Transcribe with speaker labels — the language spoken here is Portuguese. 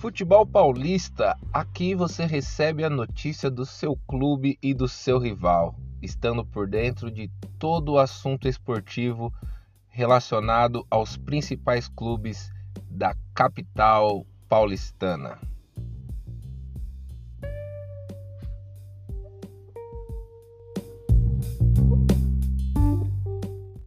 Speaker 1: Futebol Paulista, aqui você recebe a notícia do seu clube e do seu rival, estando por dentro de todo o assunto esportivo relacionado aos principais clubes da capital paulistana.